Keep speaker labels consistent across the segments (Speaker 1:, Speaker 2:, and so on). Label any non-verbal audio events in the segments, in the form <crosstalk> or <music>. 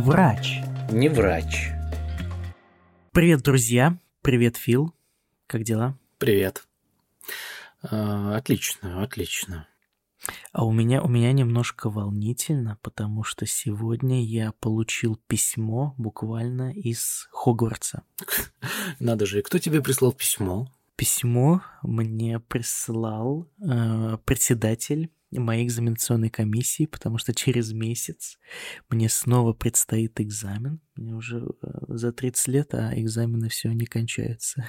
Speaker 1: Врач.
Speaker 2: Не врач.
Speaker 1: Привет, друзья. Привет, Фил. Как дела?
Speaker 2: Привет. А, отлично, отлично.
Speaker 1: А у меня, у меня немножко волнительно, потому что сегодня я получил письмо буквально из Хогвартса. <laughs>
Speaker 2: Надо же, кто тебе прислал письмо?
Speaker 1: Письмо мне прислал э, председатель моей экзаменационной комиссии, потому что через месяц мне снова предстоит экзамен. Мне уже э, за 30 лет, а экзамены все не кончаются.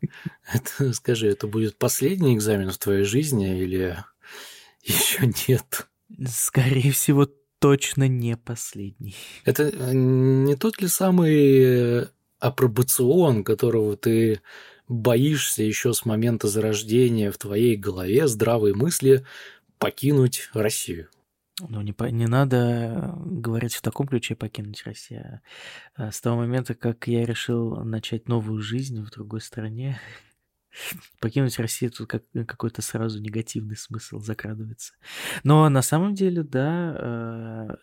Speaker 1: <laughs>
Speaker 2: Это, скажи, это будет последний экзамен в твоей жизни или <laughs> еще нет?
Speaker 1: Скорее всего, точно не последний.
Speaker 2: Это э, не тот ли самый апробацион, которого ты боишься еще с момента зарождения в твоей голове здравые мысли покинуть Россию?
Speaker 1: Ну, не, не надо говорить в таком ключе покинуть Россию. А с того момента, как я решил начать новую жизнь в другой стране, <laughs> покинуть Россию тут как, какой-то сразу негативный смысл закрадывается. Но на самом деле, да,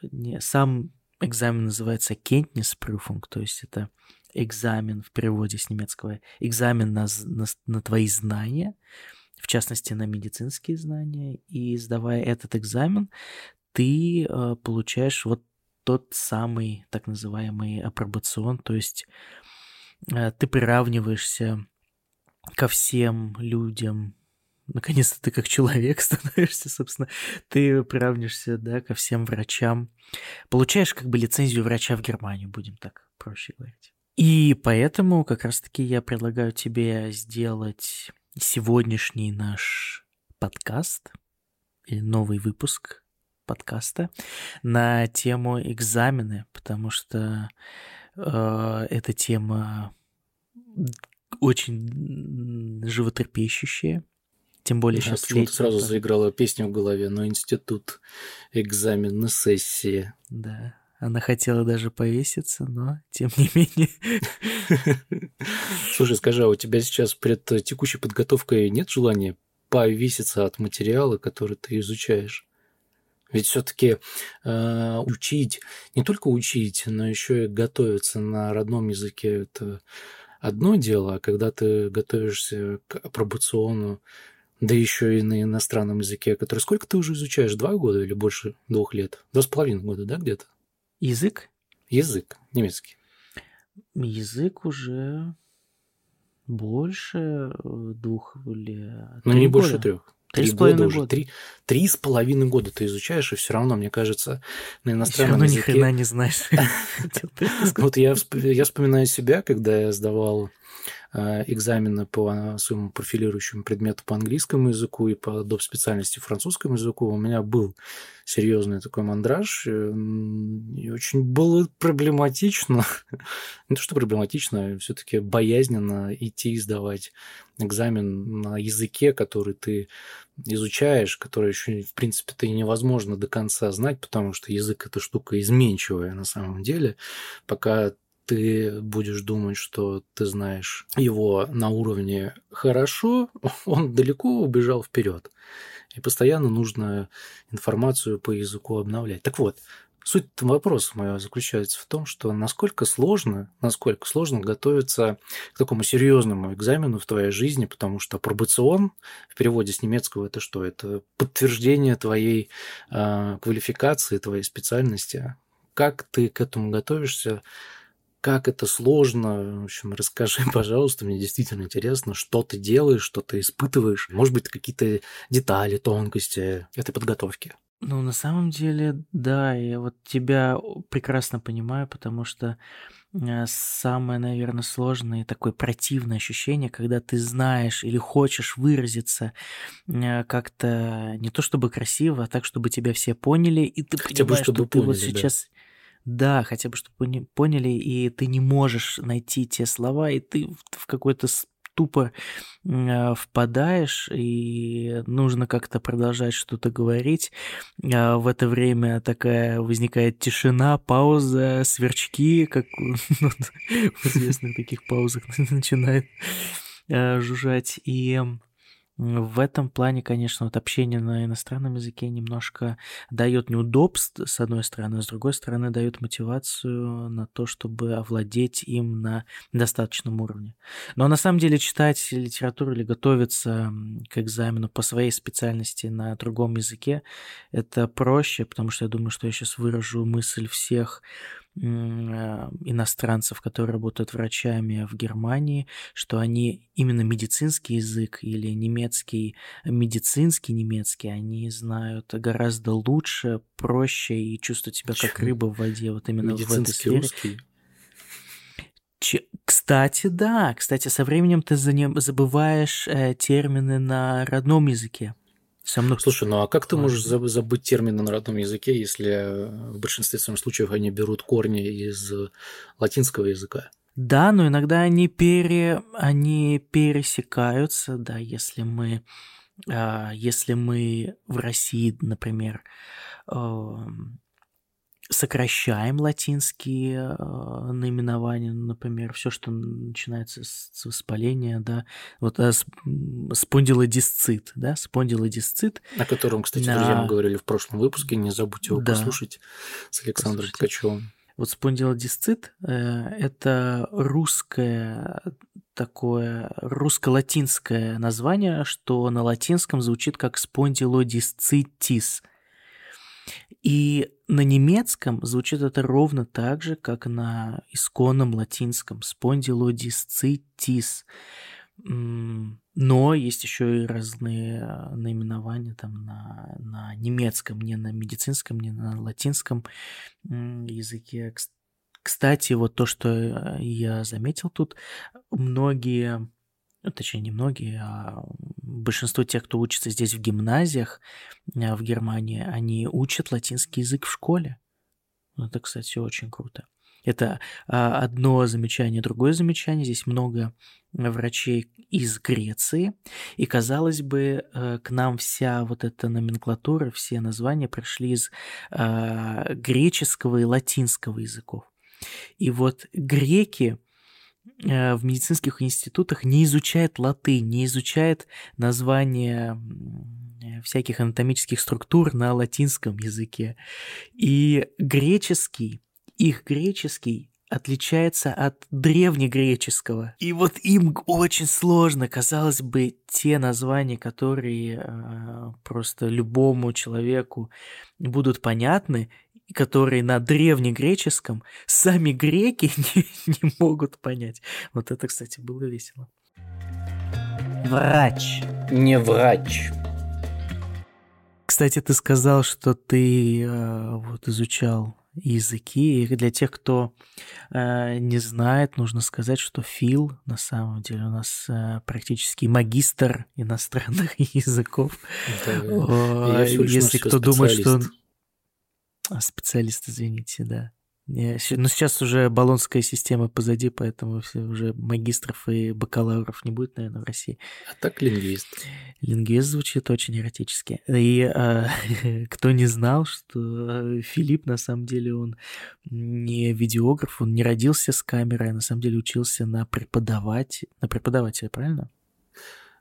Speaker 1: э, не, сам экзамен называется Kenntnisprüfung, то есть это экзамен в переводе с немецкого, экзамен на, на, на твои знания, в частности, на медицинские знания, и сдавая этот экзамен, ты э, получаешь вот тот самый так называемый апробацион, то есть э, ты приравниваешься ко всем людям, наконец-то ты как человек <laughs> становишься, собственно, ты приравнишься, да, ко всем врачам, получаешь как бы лицензию врача в Германию, будем так проще говорить. И поэтому как раз-таки я предлагаю тебе сделать сегодняшний наш подкаст или новый выпуск подкаста на тему экзамены, потому что э, эта тема очень животрепещущая. Тем более
Speaker 2: сейчас... Почему-то сразу заиграла песня в голове, но институт, экзамены, сессии.
Speaker 1: Да, она хотела даже повеситься, но тем не менее.
Speaker 2: Слушай, скажи, а у тебя сейчас перед текущей подготовкой нет желания повеситься от материала, который ты изучаешь? Ведь все-таки э, учить, не только учить, но еще и готовиться на родном языке это одно дело, а когда ты готовишься к апробациону, да еще и на иностранном языке, который сколько ты уже изучаешь? Два года или больше двух лет? Два с половиной года, да, где-то?
Speaker 1: Язык?
Speaker 2: Язык, немецкий.
Speaker 1: Язык уже больше э, двух лет.
Speaker 2: Ну, не года. больше трех. Три года уже. Три, три с половиной года ты изучаешь, и все равно, мне кажется, на иностранном
Speaker 1: языке... Ни хрена не знаешь. <laughs> <laughs>
Speaker 2: Вот я вспоминаю себя, когда я сдавал Э, экзамена по своему профилирующему предмету по английскому языку и по доп. специальности французскому языку, у меня был серьезный такой мандраж, э, и очень было проблематично, <laughs> не то что проблематично, а все-таки боязненно идти и сдавать экзамен на языке, который ты изучаешь, который еще, в принципе, ты невозможно до конца знать, потому что язык – это штука изменчивая на самом деле. Пока ты будешь думать, что ты знаешь его на уровне хорошо, <laughs> он далеко убежал вперед. И постоянно нужно информацию по языку обновлять. Так вот, суть вопроса моего заключается в том, что насколько сложно, насколько сложно готовиться к такому серьезному экзамену в твоей жизни, потому что пробацион в переводе с немецкого это что? Это подтверждение твоей э, квалификации, твоей специальности. Как ты к этому готовишься? Как это сложно. В общем, расскажи, <laughs> пожалуйста, мне действительно интересно, что ты делаешь, что ты испытываешь. Может быть, какие-то детали, тонкости этой подготовки.
Speaker 1: Ну, на самом деле, да, я вот тебя прекрасно понимаю, потому что э, самое, наверное, сложное и такое противное ощущение, когда ты знаешь или хочешь выразиться э, как-то не то чтобы красиво, а так, чтобы тебя все поняли, и ты Хотя понимаешь, бы, чтобы что поняли, ты вот сейчас да. Да, хотя бы, чтобы поняли, и ты не можешь найти те слова, и ты в какой-то тупо э, впадаешь, и нужно как-то продолжать что-то говорить. А в это время такая возникает тишина, пауза, сверчки, как <laughs> в известных таких паузах <laughs> начинает э, жужжать. И в этом плане, конечно, вот общение на иностранном языке немножко дает неудобств, с одной стороны, с другой стороны, дает мотивацию на то, чтобы овладеть им на достаточном уровне. Но на самом деле читать литературу или готовиться к экзамену по своей специальности на другом языке это проще, потому что я думаю, что я сейчас выражу мысль всех иностранцев, которые работают врачами в Германии, что они именно медицинский язык или немецкий, медицинский немецкий, они знают гораздо лучше, проще и чувствуют себя как рыба в воде. Вот именно в этой сфере. Русский. Кстати, да. Кстати, со временем ты забываешь э, термины на родном языке.
Speaker 2: Со мной... Слушай, ну а как ты можешь забыть термины на родном языке, если в большинстве своих случаев они берут корни из латинского языка?
Speaker 1: Да, но иногда они, пере... они пересекаются, да, если мы, а, если мы в России, например, сокращаем латинские э, наименования, например, все, что начинается с, с воспаления, да, вот э, спондилодисцит, да, спондилодисцит.
Speaker 2: О котором, кстати, на... друзья, мы говорили в прошлом выпуске, не забудьте его да. послушать с Александром Послушайте. Ткачевым.
Speaker 1: Вот спондилодисцит э, – это русское такое русско-латинское название, что на латинском звучит как спондилодисцитис – и на немецком звучит это ровно так же, как на исконном латинском спондилодисцитис. Но есть еще и разные а, наименования там на, на немецком, не на медицинском, не на латинском языке. Кстати, вот то, что э, я заметил тут, многие ну, точнее, не многие, а большинство тех, кто учится здесь в гимназиях а, в Германии, они учат латинский язык в школе. Это, кстати, очень круто. Это а, одно замечание. Другое замечание. Здесь много врачей из Греции. И, казалось бы, э, к нам вся вот эта номенклатура, все названия пришли из а, греческого и латинского языков. И вот греки Э, в медицинских институтах не изучает латынь, не изучает названия всяких анатомических структур на латинском языке. И греческий, их греческий отличается от древнегреческого. И вот им очень сложно, казалось бы, те названия, которые э, просто любому человеку будут понятны, которые на древнегреческом сами греки <laughs> не, не могут понять. Вот это, кстати, было весело.
Speaker 2: Врач. Не врач.
Speaker 1: Кстати, ты сказал, что ты э, вот изучал языки. И для тех, кто э, не знает, нужно сказать, что Фил на самом деле у нас э, практически магистр иностранных <laughs> языков. Да, Если кто думает, что он специалист, извините, да. Но ну, сейчас уже баллонская система позади, поэтому уже магистров и бакалавров не будет, наверное, в России.
Speaker 2: А так лингвист.
Speaker 1: Лингвист звучит очень эротически. И а, <laughs> кто не знал, что а, Филипп, на самом деле, он не видеограф, он не родился с камерой, а на самом деле учился на преподавать, на преподавателя, правильно?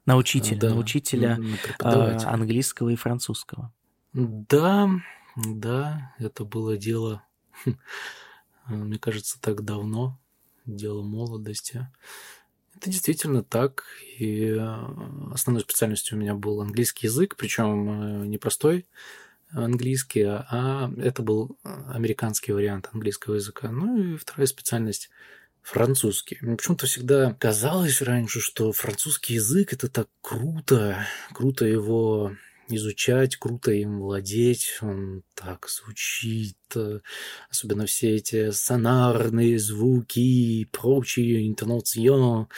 Speaker 1: На учителя, да, на учителя на а, английского и французского.
Speaker 2: Да, да, это было дело, <laughs> мне кажется, так давно, дело молодости. Это действительно так. И э, основной специальностью у меня был английский язык, причем э, не простой английский, а это был американский вариант английского языка. Ну и вторая специальность французский. Мне почему-то всегда казалось раньше, что французский язык это так круто, круто его изучать, круто им владеть, он так звучит, э, особенно все эти сонарные звуки и прочие интонацион.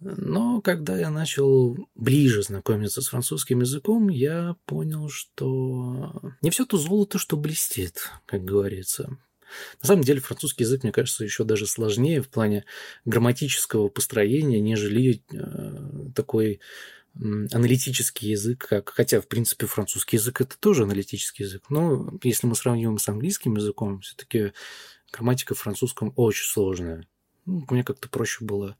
Speaker 2: Но когда я начал ближе знакомиться с французским языком, я понял, что не все то золото, что блестит, как говорится. На самом деле французский язык, мне кажется, еще даже сложнее в плане грамматического построения, нежели э, такой аналитический язык, как, хотя, в принципе, французский язык это тоже аналитический язык, но если мы сравниваем с английским языком, все-таки грамматика в французском очень сложная. Ну, мне как-то проще было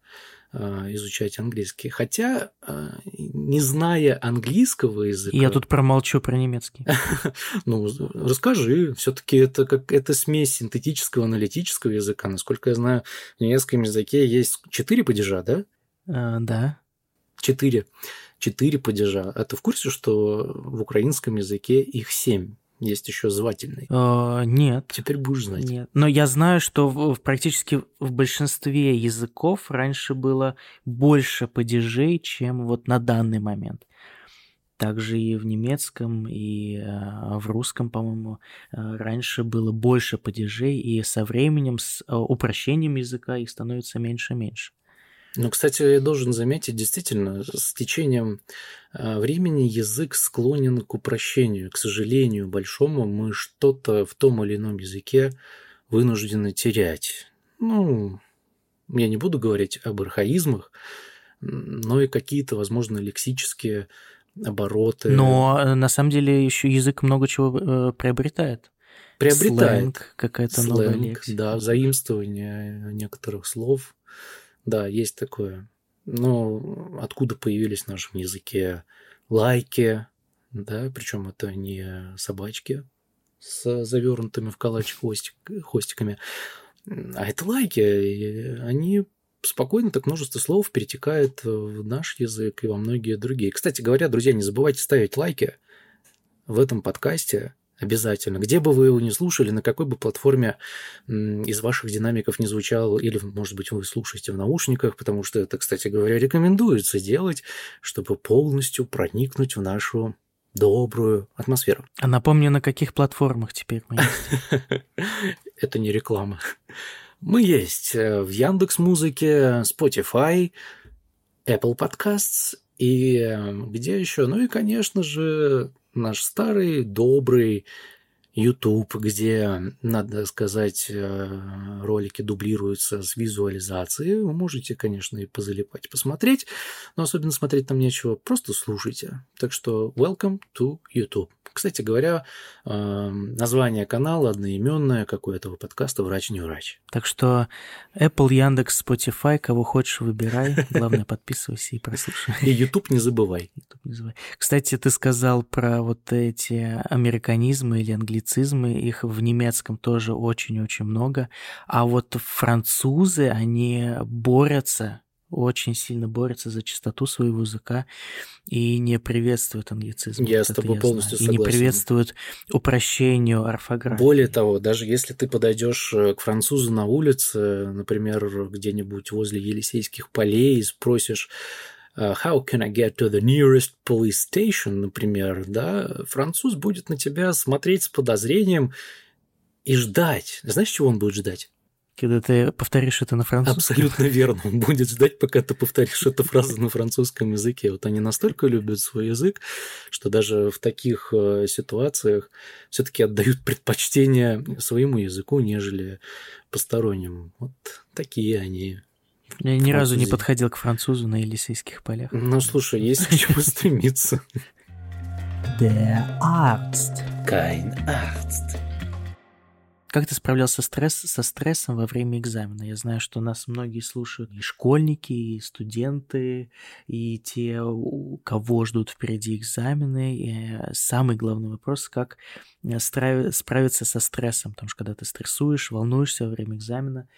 Speaker 2: э, изучать английский. Хотя, э, не зная английского языка...
Speaker 1: Я тут промолчу про немецкий. <laughs>
Speaker 2: Ну, расскажи. все таки это, как, это смесь синтетического аналитического языка. Насколько я знаю, в немецком языке есть четыре падежа, да?
Speaker 1: А, да.
Speaker 2: Четыре. Четыре падежа. А ты в курсе, что в украинском языке их семь? Есть еще звательный.
Speaker 1: А, нет.
Speaker 2: Теперь будешь знать.
Speaker 1: Нет. Но я знаю, что в, в практически в большинстве языков раньше было больше падежей, чем вот на данный момент. Также и в немецком, и э, в русском, по-моему, э, раньше было больше падежей, и со временем, с э, упрощением языка их становится меньше и меньше.
Speaker 2: Ну, кстати, я должен заметить, действительно, с течением а, времени язык склонен к упрощению. К сожалению, большому мы что-то в том или ином языке вынуждены терять. Ну, я не буду говорить об архаизмах, но и какие-то, возможно, лексические обороты.
Speaker 1: Но э, на самом деле еще язык много чего э, приобретает.
Speaker 2: Приобретает.
Speaker 1: Сленг, какая-то новая лексика.
Speaker 2: Да, заимствование некоторых слов. Да, есть такое. Но откуда появились в нашем языке лайки, да, причем это не собачки с завернутыми в калач хвостик, хвостиками, а это лайки. И они спокойно так множество слов перетекает в наш язык и во многие другие. Кстати говоря, друзья, не забывайте ставить лайки в этом подкасте. Обязательно. Где бы вы его не слушали, на какой бы платформе из ваших динамиков не звучал, или, может быть, вы слушаете в наушниках, потому что это, кстати говоря, рекомендуется делать, чтобы полностью проникнуть в нашу добрую атмосферу.
Speaker 1: А напомню, на каких платформах теперь мы есть? <laughs>
Speaker 2: Это не реклама. Мы есть э, в Яндекс Музыке, Spotify, Apple Podcasts и э, где еще? Ну и, конечно же, наш старый, добрый YouTube, где, надо сказать, э, ролики дублируются с визуализацией. Вы можете, конечно, и позалипать, посмотреть, но особенно смотреть там нечего, просто слушайте. Так что welcome to YouTube. Кстати говоря, название канала одноименное, как у этого подкаста «Врач не врач».
Speaker 1: Так что Apple, Яндекс, Spotify, кого хочешь, выбирай. Главное, подписывайся и прослушай.
Speaker 2: И YouTube не забывай.
Speaker 1: YouTube не забывай. Кстати, ты сказал про вот эти американизмы или англицизмы. Их в немецком тоже очень-очень много. А вот французы, они борются очень сильно борется за чистоту своего языка и не приветствует англицизм.
Speaker 2: Я вот с тобой полностью
Speaker 1: знаю.
Speaker 2: согласен.
Speaker 1: И не приветствует упрощению орфографии.
Speaker 2: Более того, даже если ты подойдешь э, к французу на улице, например, где-нибудь возле Елисейских полей и спросишь, э, How can I get to the nearest police station, например, да, француз будет на тебя смотреть с подозрением и ждать. Знаешь, чего он будет ждать?
Speaker 1: Когда ты повторишь это на французском.
Speaker 2: Абсолютно верно. Он будет ждать, пока ты повторишь эту фразу на французском языке. Вот они настолько любят свой язык, что даже в таких э, ситуациях все-таки отдают предпочтение своему языку, нежели постороннему. Вот такие они.
Speaker 1: Я ни разу не подходил к французу на Елисейских полях.
Speaker 2: Ну, слушай, есть к чему стремиться.
Speaker 1: Der Arzt.
Speaker 2: Kein Arzt.
Speaker 1: Как ты справлялся стресс, со стрессом во время экзамена? Я знаю, что нас многие слушают и школьники, и студенты, и те, у кого ждут впереди экзамены. И э, самый главный вопрос, как э, справиться со стрессом. Потому что когда ты стрессуешь, волнуешься во время экзамена,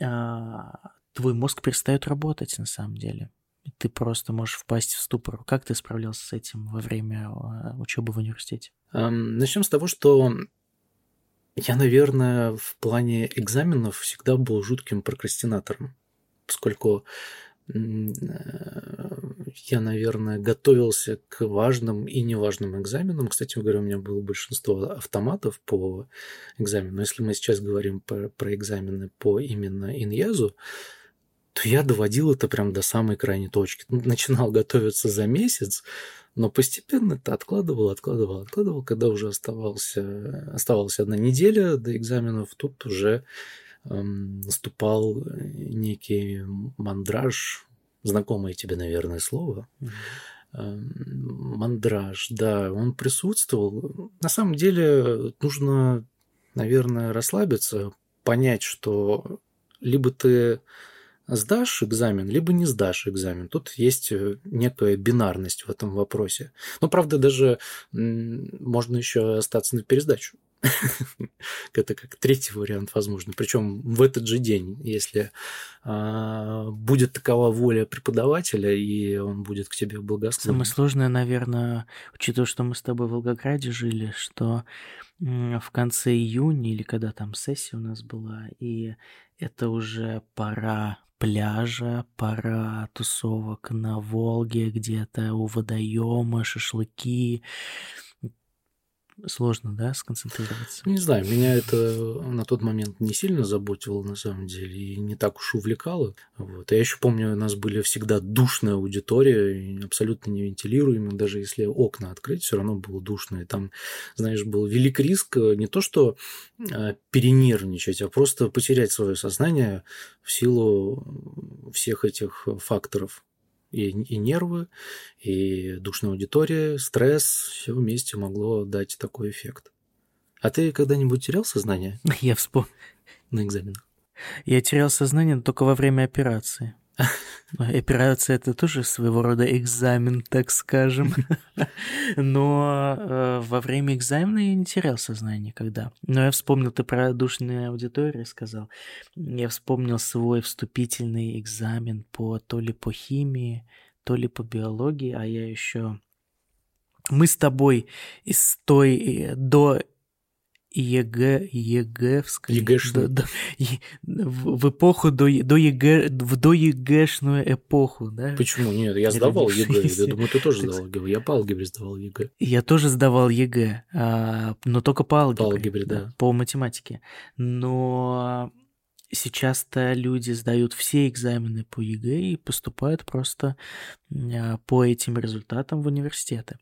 Speaker 1: а, твой мозг перестает работать на самом деле. Ты просто можешь впасть в ступор. Как ты справлялся с этим во время э, учебы в университете?
Speaker 2: Начнем с того, что я, наверное, в плане экзаменов всегда был жутким прокрастинатором, поскольку э, я, наверное, готовился к важным и неважным экзаменам. Кстати говоря, у меня было большинство автоматов по экзамену. Если мы сейчас говорим про, про экзамены по именно иньязу, то я доводил это прям до самой крайней точки. <laughs> Начинал готовиться за месяц, но постепенно это откладывал, откладывал, откладывал. Когда уже оставался, оставалась одна неделя до экзаменов, тут уже эм, наступал некий мандраж, знакомое тебе, наверное, слово. Mm-hmm. мандраж, да, он присутствовал. На самом деле нужно, наверное, расслабиться, понять, что либо ты сдашь экзамен, либо не сдашь экзамен. Тут есть э, некая бинарность в этом вопросе. Но, правда, даже можно еще остаться на пересдачу. <laughs> Это как третий вариант возможно. Причем в этот же день, если а, будет такова воля преподавателя, и он будет к тебе благосклонен.
Speaker 1: Самое сложное, наверное, учитывая, что мы с тобой в Волгограде жили, что в конце июня или когда там сессия у нас была, и это уже пора пляжа, пора тусовок на Волге где-то, у водоема, шашлыки, сложно, да, сконцентрироваться?
Speaker 2: Не знаю, меня это на тот момент не сильно заботило, на самом деле, и не так уж увлекало. Вот. Я еще помню, у нас были всегда душная аудитория, абсолютно не вентилируемая, даже если окна открыть, все равно было душно. И там, знаешь, был велик риск э, не то, что э, перенервничать, а просто потерять свое сознание в силу всех этих факторов и, и нервы, и душная аудитория, стресс, все вместе могло дать такой эффект. А ты когда-нибудь терял сознание? <laughs>
Speaker 1: Я вспомнил.
Speaker 2: На экзаменах?
Speaker 1: Я терял сознание только во время операции. <laughs> Операция это тоже своего рода экзамен, так скажем. <laughs> Но э, во время экзамена я не терял сознание никогда. Но я вспомнил, ты про душные аудитории сказал. Я вспомнил свой вступительный экзамен по то ли по химии, то ли по биологии, а я еще мы с тобой из той э, до ЕГЭ, ЕГЭвской.
Speaker 2: ЕГЭшную.
Speaker 1: До, до, в, в эпоху до, до ЕГЭ, в до ЕГЭшную эпоху, да?
Speaker 2: Почему? Нет, я сдавал ЕГЭ. Я думаю, ты тоже сдавал ЕГЭ. Я по алгебре сдавал ЕГЭ.
Speaker 1: Я тоже сдавал ЕГЭ, а, но только по алгебре.
Speaker 2: По алгебре, да. да.
Speaker 1: По математике. Но сейчас-то люди сдают все экзамены по ЕГЭ и поступают просто а, по этим результатам в университеты.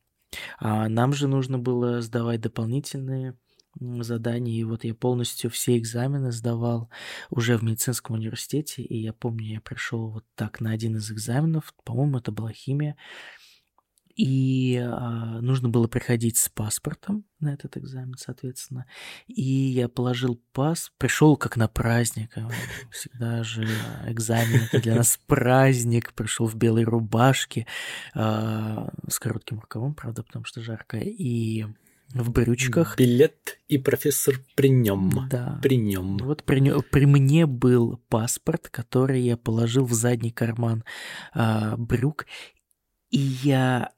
Speaker 1: А нам же нужно было сдавать дополнительные заданий. И вот я полностью все экзамены сдавал уже в медицинском университете. И я помню, я пришел вот так на один из экзаменов. По-моему, это была химия. И а, нужно было приходить с паспортом на этот экзамен, соответственно. И я положил пас, пришел как на праздник. А, всегда же экзамен это для нас праздник. Пришел в белой рубашке а, с коротким рукавом, правда, потому что жарко. И в брючках.
Speaker 2: Билет и профессор при нем.
Speaker 1: Да.
Speaker 2: При нем.
Speaker 1: Вот при, при мне был паспорт, который я положил в задний карман а, брюк. И я,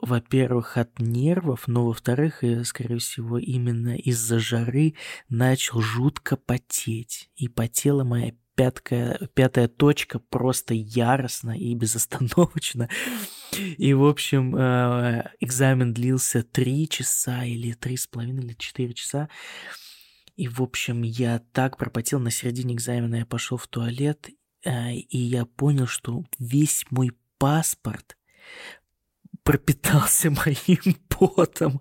Speaker 1: во-первых, от нервов, но во-вторых, скорее всего, именно из-за жары начал жутко потеть. И потела моя пятка, пятая точка просто яростно и безостановочно. И, в общем, э, экзамен длился три часа или три с половиной, или четыре часа. И, в общем, я так пропотел на середине экзамена, я пошел в туалет, э, и я понял, что весь мой паспорт пропитался <laughs> моим потом.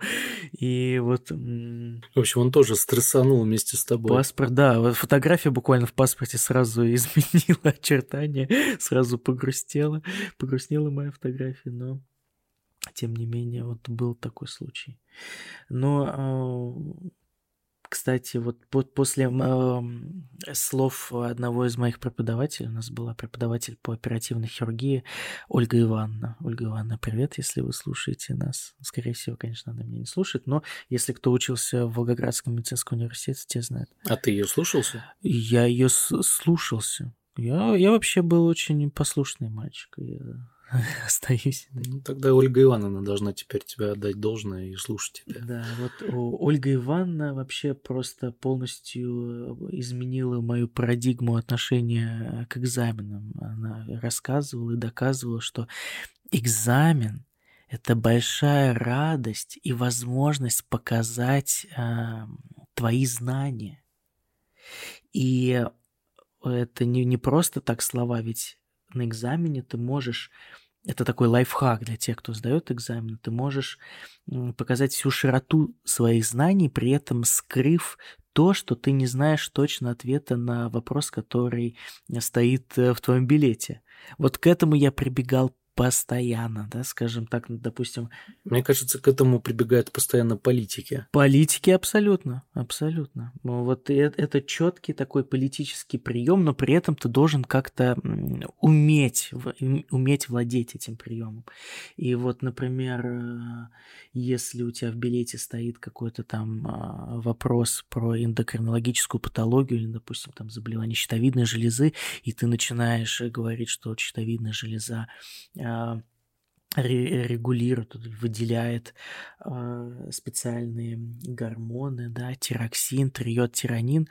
Speaker 1: И вот...
Speaker 2: В общем, он тоже стрессанул вместе с тобой.
Speaker 1: Паспорт, да. Фотография буквально в паспорте сразу <laughs> изменила очертания, сразу погрустела. Погрустнела моя фотография, но тем не менее, вот был такой случай. Но а, кстати, вот после э, слов одного из моих преподавателей, у нас была преподаватель по оперативной хирургии Ольга Ивановна. Ольга Ивановна, привет, если вы слушаете нас. Скорее всего, конечно, она меня не слушает, но если кто учился в Волгоградском медицинском университете, те знают.
Speaker 2: А ты ее слушался?
Speaker 1: Я ее слушался. Я, я вообще был очень послушный мальчик. Я <laughs> остаюсь.
Speaker 2: Ну, тогда Ольга Ивановна должна теперь тебя отдать должное и слушать тебя.
Speaker 1: Да, вот Ольга Ивановна вообще просто полностью изменила мою парадигму отношения к экзаменам. Она рассказывала и доказывала, что экзамен – это большая радость и возможность показать э, твои знания. И это не, не просто так слова, ведь на экзамене ты можешь это такой лайфхак для тех, кто сдает экзамен. Ты можешь показать всю широту своих знаний, при этом скрыв то, что ты не знаешь точно ответа на вопрос, который стоит э, в твоем билете. Вот к этому я прибегал постоянно, да, скажем так, ну, допустим.
Speaker 2: Мне кажется, к этому прибегают постоянно политики.
Speaker 1: Политики абсолютно, абсолютно. Ну, вот это, это четкий такой политический прием, но при этом ты должен как-то уметь, уметь владеть этим приемом. И вот, например, э, если у тебя в билете стоит какой-то там а, вопрос про эндокринологическую патологию или, допустим, там заболевание щитовидной железы, и ты начинаешь говорить, что щитовидная железа регулирует, выделяет э, специальные гормоны, да, тироксин, триод, тиранин,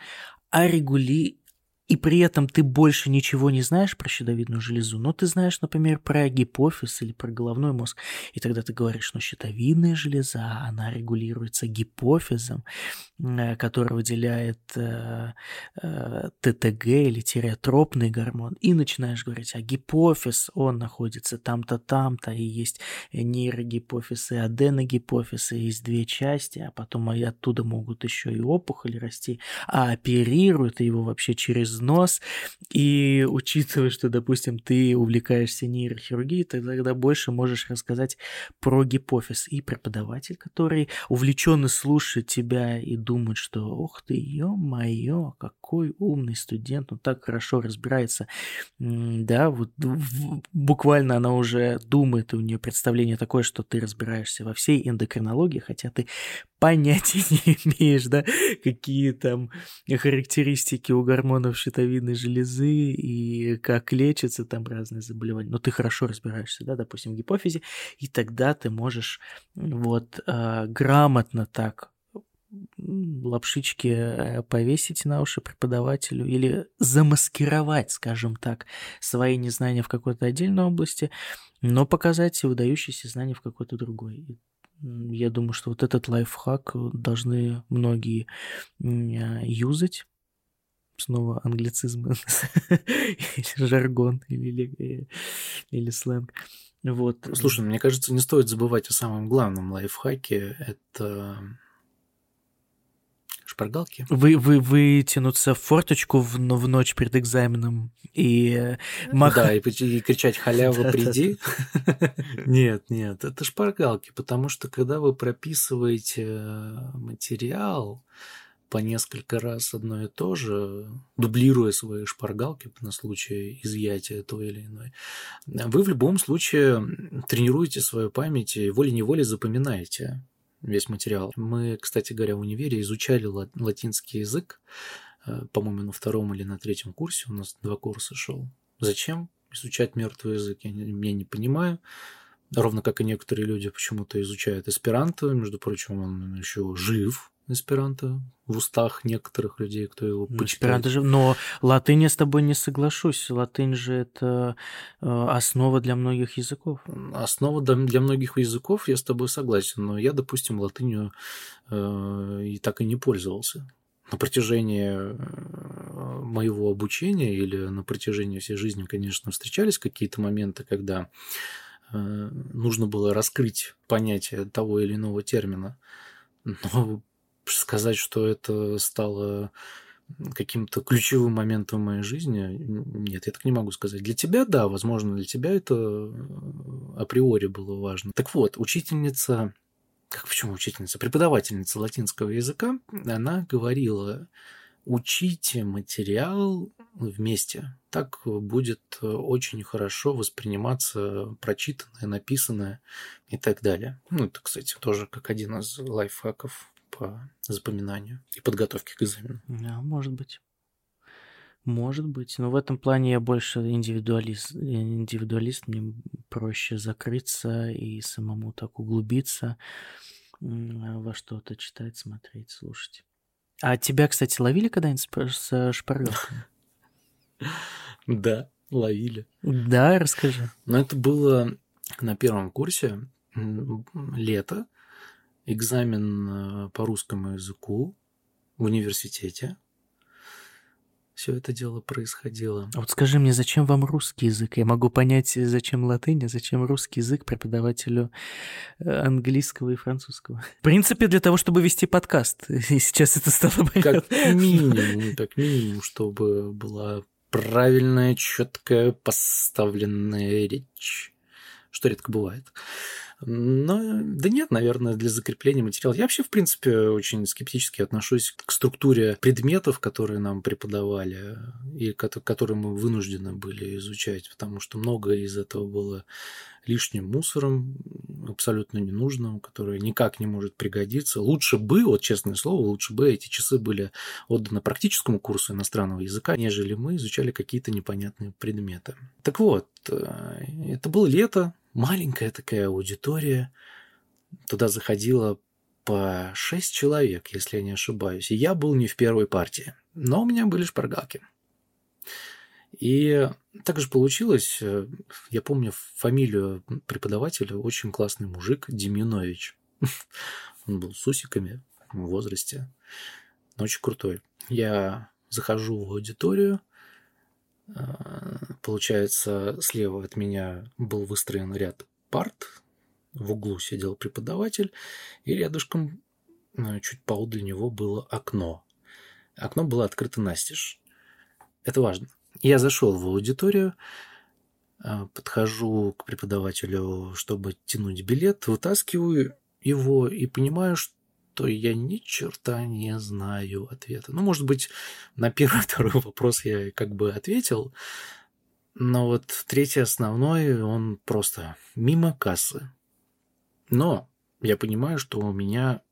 Speaker 1: а регули и при этом ты больше ничего не знаешь про щитовидную железу, но ты знаешь, например, про гипофиз или про головной мозг, и тогда ты говоришь, что щитовидная железа, она регулируется гипофизом, э, который выделяет э, э, ТТГ или тиреотропный гормон, и начинаешь говорить, а гипофиз, он находится там-то, там-то, и есть нейрогипофиз и аденогипофиз, и есть две части, а потом оттуда могут еще и опухоли расти, а оперируют его вообще через износ, и учитывая, что, допустим, ты увлекаешься нейрохирургией, ты тогда больше можешь рассказать про гипофиз. И преподаватель, который увлеченно слушает тебя и думает, что, ох ты, ё-моё, какой умный студент, он так хорошо разбирается. Да, вот буквально она уже думает, и у нее представление такое, что ты разбираешься во всей эндокринологии, хотя ты понятия <laughs> не имеешь, да, какие там характеристики у гормонов щитовидной железы и как лечатся там разные заболевания. Но ты хорошо разбираешься, да, допустим, в гипофизе, и тогда ты можешь вот э, грамотно так лапшички э, повесить на уши преподавателю или замаскировать, скажем так, свои незнания в какой-то отдельной области, но показать выдающиеся знания в какой-то другой. Я думаю, что вот этот лайфхак должны многие юзать. Снова англицизм, <laughs> жаргон или, или сленг. Вот.
Speaker 2: Слушай, мне кажется, не стоит забывать о самом главном лайфхаке. Это шпаргалки.
Speaker 1: Вы, вы, вытянуться в форточку в, в ночь перед экзаменом и э,
Speaker 2: махать. Да, и, и кричать «халява, приди». <laughs> Нет, нет, это шпаргалки, потому что когда вы прописываете э, материал, по несколько раз одно и то же, дублируя свои шпаргалки на случай изъятия той или иной, вы в любом случае тренируете свою память и волей-неволей запоминаете весь материал. Мы, кстати говоря, в универе изучали латинский язык, э, по-моему, на втором или на третьем курсе, у нас два курса шел. Зачем изучать мертвый язык, я не, я не понимаю. Ровно как и некоторые люди почему-то изучают эсперанто, между прочим, он еще жив, эсперанто в устах некоторых людей, кто его
Speaker 1: ну, почитает. же, но латынь я с тобой не соглашусь. Латынь же это э, основа для многих языков.
Speaker 2: Основа для многих языков, я с тобой согласен, но я, допустим, латынью э, и так и не пользовался. На протяжении э, моего обучения или на протяжении всей жизни, конечно, встречались какие-то моменты, когда нужно было раскрыть понятие того или иного термина. Но сказать, что это стало каким-то ключевым моментом в моей жизни, нет, я так не могу сказать. Для тебя, да, возможно, для тебя это э, априори было важно. Так вот, учительница, как почему учительница, преподавательница латинского языка, она говорила, учите материал вместе. Так будет очень хорошо восприниматься прочитанное, написанное и так далее. Ну, это, кстати, тоже как один из лайфхаков по запоминанию и подготовке к экзамену.
Speaker 1: Да, может быть. Может быть, но в этом плане я больше индивидуалист. Индивидуалист, мне проще закрыться и самому так углубиться во что-то читать, смотреть, слушать. А тебя, кстати, ловили когда-нибудь с шпаргалками? <laughs>
Speaker 2: Да, ловили.
Speaker 1: Да, расскажи.
Speaker 2: Но это было на первом курсе, лето, экзамен э, по русскому языку в университете. Все это дело происходило.
Speaker 1: А вот скажи мне, зачем вам русский язык? Я могу понять, зачем латынь, а зачем русский язык преподавателю э, английского и французского. <laughs> В принципе, для того, чтобы вести подкаст. <laughs> И сейчас это стало
Speaker 2: понятно. Как минимум, как минимум, чтобы была правильная, четкая, поставленная речь что редко бывает. Но, да нет, наверное, для закрепления материала. Я вообще, в принципе, очень скептически отношусь к структуре предметов, которые нам преподавали и которые мы вынуждены были изучать, потому что многое из этого было лишним мусором, абсолютно ненужным, которое никак не может пригодиться. Лучше бы, вот честное слово, лучше бы эти часы были отданы практическому курсу иностранного языка, нежели мы изучали какие-то непонятные предметы. Так вот, э, это было лето, маленькая такая аудитория. Туда заходило по шесть человек, если я не ошибаюсь. И я был не в первой партии. Но у меня были шпаргалки. И так же получилось, я помню фамилию преподавателя, очень классный мужик, Деминович. <laughs> Он был с усиками в возрасте, но очень крутой. Я захожу в аудиторию, получается, слева от меня был выстроен ряд парт, в углу сидел преподаватель, и рядышком, ну, чуть поодаль него было окно. Окно было открыто настежь. Это важно. Я зашел в аудиторию, а, подхожу к преподавателю, чтобы тянуть билет, вытаскиваю его и понимаю, что то я ни черта не знаю ответа. Ну, может быть, на первый, <laughs> второй вопрос я как бы ответил, но вот третий основной, он просто мимо кассы. Но я понимаю, что у меня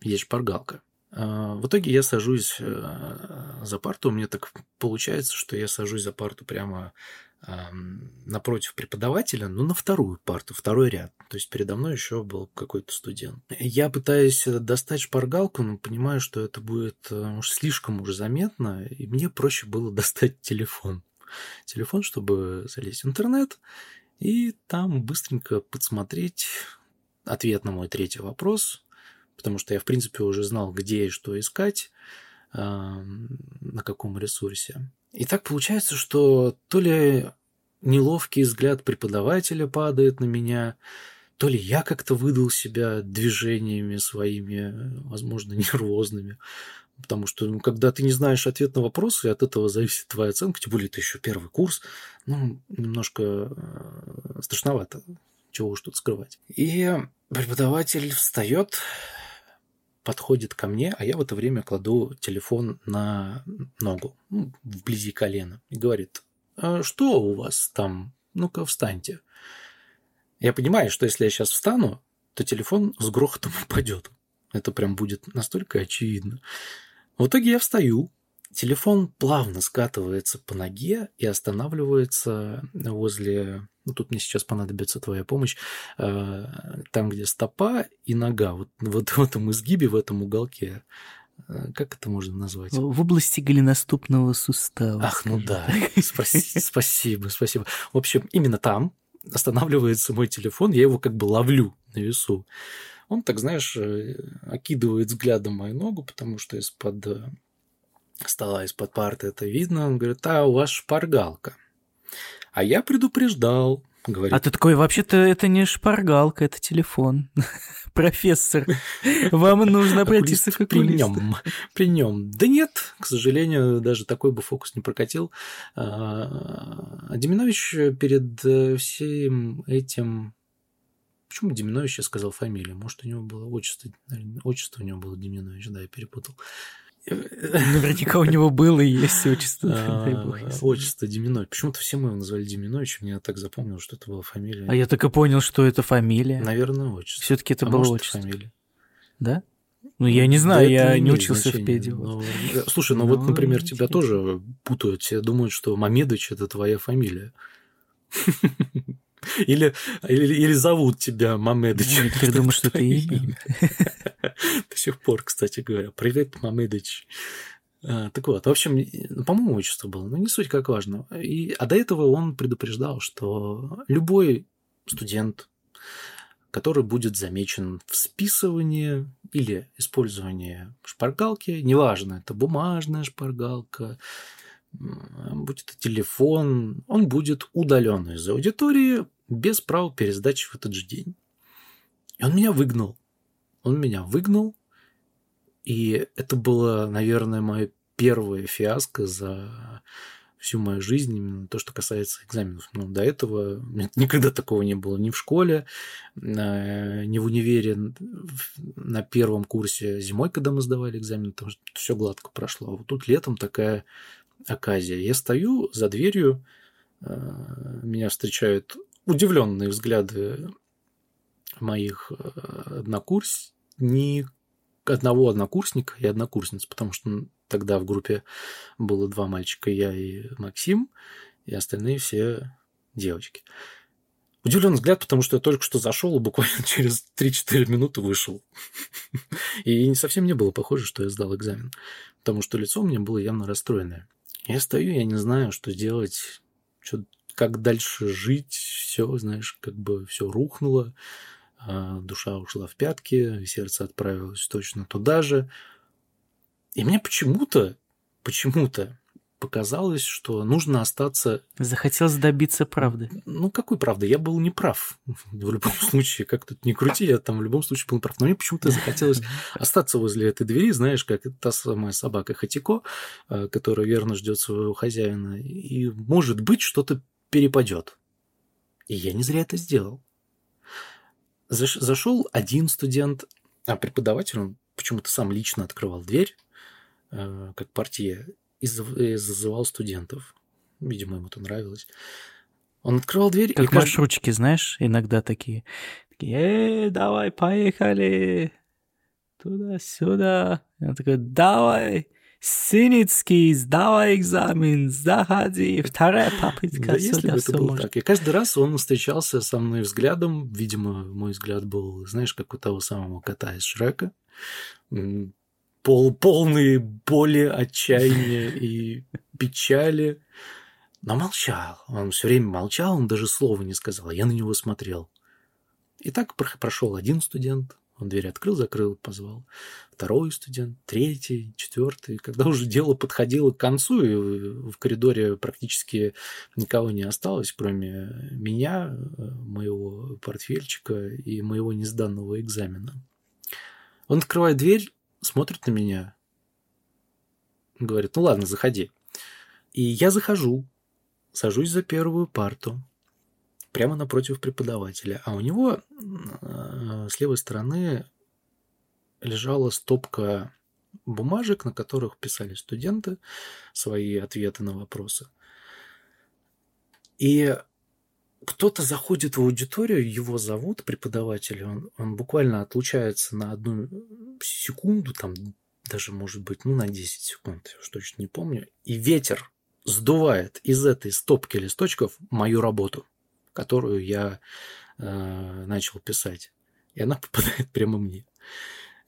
Speaker 2: есть шпаргалка. А, в итоге я сажусь э, за парту. У меня так получается, что я сажусь за парту прямо напротив преподавателя, но на вторую парту, второй ряд. То есть передо мной еще был какой-то студент. Я пытаюсь достать шпаргалку, но понимаю, что это будет э, уж слишком уже заметно, и мне проще было <laughs> достать телефон. Телефон, чтобы залезть в интернет и там быстренько подсмотреть ответ на мой третий вопрос, потому что я, в принципе, уже знал, где и что искать, на каком ресурсе. И так получается, что то ли неловкий взгляд преподавателя падает на меня, то ли я как-то выдал себя движениями своими, возможно, <laughs> нервозными. Потому что ну, когда ты не знаешь ответ на вопрос, и от этого зависит твоя оценка, тем более это еще первый курс, ну, немножко э, страшновато, чего уж тут скрывать. И преподаватель встает, подходит ко мне, а я в это время кладу телефон на ногу, ну, вблизи колена, и говорит, а что у вас там? Ну-ка, встаньте. Я понимаю, что если я сейчас встану, то телефон с грохотом <laughs> упадет. Это прям будет настолько очевидно. В итоге я встаю, телефон плавно скатывается по ноге и останавливается возле... Ну, тут мне сейчас понадобится твоя помощь. Э, там, где стопа и нога, вот, вот в этом изгибе, в этом уголке. Э, как это можно назвать?
Speaker 1: В области голеностопного сустава.
Speaker 2: Ах, ну да. Спасибо, спасибо. В общем, именно там останавливается мой телефон, я его как бы ловлю на весу. Он так, знаешь, э, окидывает взглядом мою ногу, потому что из-под стола из-под парты это видно. Он говорит, а у вас шпаргалка. А я предупреждал. Говорит,
Speaker 1: а ты такой, вообще-то это не шпаргалка, это телефон. <laughs> Профессор, вам нужно обратиться к
Speaker 2: При нем, при нем. Да нет, к сожалению, даже такой бы фокус не прокатил. А Деминович перед э, всем этим... Почему Деминович я сказал фамилию? Может, у него было отчество, отчество у него было Деминович, да, я перепутал. <laughs>
Speaker 1: Наверняка у него было и есть отчество.
Speaker 2: А, отчество Деминович. Почему-то все мы его назвали Деминович, мне так запомнил, что это была фамилия.
Speaker 1: А я так и понял, что это фамилия.
Speaker 2: Наверное, отчество.
Speaker 1: Все-таки это а было отчество. фамилия. Да? Ну, я не знаю, да я не учился в педе. Но... <laughs>
Speaker 2: Слушай, ну, ну вот, например, тебя тоже путают. Все думают, что Мамедович – это твоя фамилия. <laughs> Или, или, или зовут тебя Мамедыч.
Speaker 1: Я теперь думаю, что это имя.
Speaker 2: До сих пор, кстати говоря. Привет, Мамедыч. А, так вот, в общем, ну, по-моему, отчество было, но не суть как важно. И, а до этого он предупреждал, что любой студент, который будет замечен в списывании или использовании шпаргалки, неважно, это бумажная шпаргалка, будь это телефон, он будет удален из аудитории без права пересдачи в этот же день. И он меня выгнал. Он меня выгнал, и это было, наверное, мое первое фиаско за всю мою жизнь, именно то, что касается экзаменов. Но до этого никогда такого не было ни в школе, ни в универе на первом курсе зимой, когда мы сдавали экзамен, там все гладко прошло. А вот тут летом такая оказия. Я стою за дверью, э, меня встречают удивленные взгляды моих э, однокурсников, одного однокурсника и однокурсниц, потому что тогда в группе было два мальчика, я и Максим, и остальные все девочки. Удивленный взгляд, потому что я только что зашел и буквально <laughs> через 3-4 минуты вышел. <laughs> И совсем не было похоже, что я сдал экзамен, потому что лицо у меня было явно расстроенное. Я стою, я не знаю, что делать, что, как дальше жить, все, знаешь, как бы все рухнуло. А, душа ушла в пятки, сердце отправилось точно туда же. И мне почему-то, почему-то показалось, что нужно остаться...
Speaker 1: Захотелось добиться правды.
Speaker 2: Ну, какой правды? Я был неправ. В любом <laughs> случае, как тут не крути, я там в любом случае был прав. Но мне почему-то захотелось <laughs> остаться возле этой двери, знаешь, как та самая собака Хатико, а, которая верно ждет своего хозяина. И, может быть, что-то перепадет. И я не зря это сделал. Зашел один студент, а преподаватель, он почему-то сам лично открывал дверь, э, как партия, и зазывал студентов. Видимо, ему это нравилось. Он открывал дверь...
Speaker 1: Как и маршрутчики, знаешь, иногда такие. Такие, э, давай, поехали. Туда-сюда. Он такой, давай. Синицкий, сдавай экзамен, заходи, вторая попытка.
Speaker 2: Да, если бы это было так. И каждый раз он встречался со мной взглядом, видимо, мой взгляд был, знаешь, как у того самого кота из Шрека, пол, полный боли, отчаяния и печали. Но молчал. Он все время молчал, он даже слова не сказал. Я на него смотрел. И так прошел один студент, он дверь открыл, закрыл, позвал. Второй студент, третий, четвертый. Когда уже дело подходило к концу, и в коридоре практически никого не осталось, кроме меня, моего портфельчика и моего несданного экзамена. Он открывает дверь, смотрит на меня, говорит, ну ладно, заходи. И я захожу, сажусь за первую парту, прямо напротив преподавателя. А у него э, с левой стороны лежала стопка бумажек, на которых писали студенты свои ответы на вопросы. И кто-то заходит в аудиторию, его зовут, преподаватель, он, он буквально отлучается на одну секунду, там даже, может быть, ну, на 10 секунд, я уж точно не помню, и ветер сдувает из этой стопки листочков мою работу которую я э, начал писать. И она <laughs> попадает прямо мне.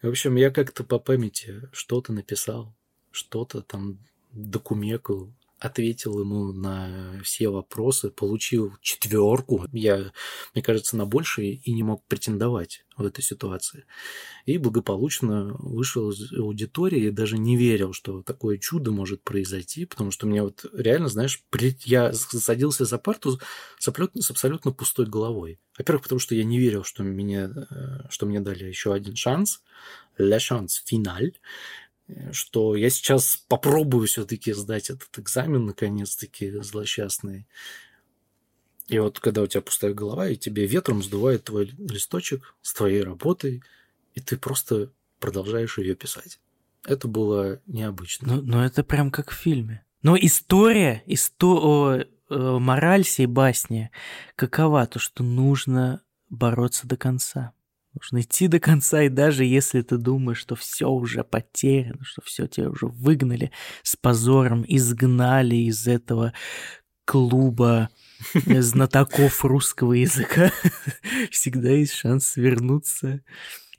Speaker 2: В общем, я как-то по памяти что-то написал, что-то там докумекал, ответил ему на все вопросы, получил четверку. Я, мне кажется, на большее и не мог претендовать в этой ситуации. И благополучно вышел из аудитории и даже не верил, что такое чудо может произойти, потому что мне вот реально, знаешь, я садился за парту с абсолютно, с абсолютно пустой головой. Во-первых, потому что я не верил, что, меня, э, что мне дали еще один шанс, le chance финаль что я сейчас попробую все-таки сдать этот экзамен, наконец-таки, злосчастный. И вот когда у тебя пустая голова, и тебе ветром сдувает твой листочек с твоей работой, и ты просто продолжаешь ее писать. Это было необычно.
Speaker 1: Ну, ну это прям как в фильме. Но история, исто... О, мораль сей басни какова? То, что нужно бороться до конца. Нужно идти до конца, и даже если ты думаешь, что все уже потеряно, что все тебя уже выгнали с позором, изгнали из этого клуба знатоков русского языка, <laughs> всегда есть шанс вернуться.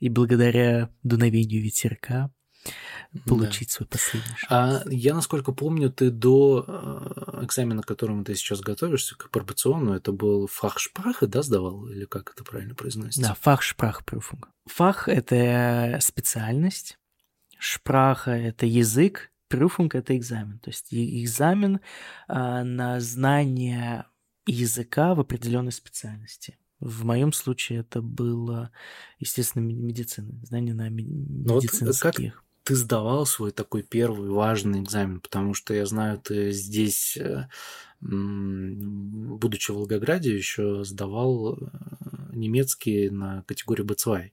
Speaker 1: И благодаря дуновению ветерка получить да. свой последний шанс.
Speaker 2: А я, насколько помню, ты до э, экзамена, к которому ты сейчас готовишься, к апробационному, это был фахшпраха, да, сдавал? Или как это правильно произносится?
Speaker 1: Да, фахшпрахпрюфунг. Фах — это специальность, шпраха — это язык, прюфунг — это экзамен. То есть экзамен а, на знание языка в определенной специальности. В моем случае это было, естественно, медицина, знание на медицинских.
Speaker 2: Ну вот как, ты сдавал свой такой первый важный экзамен? Потому что я знаю, ты здесь, э, будучи в Волгограде, еще сдавал э, немецкий на категорию B2.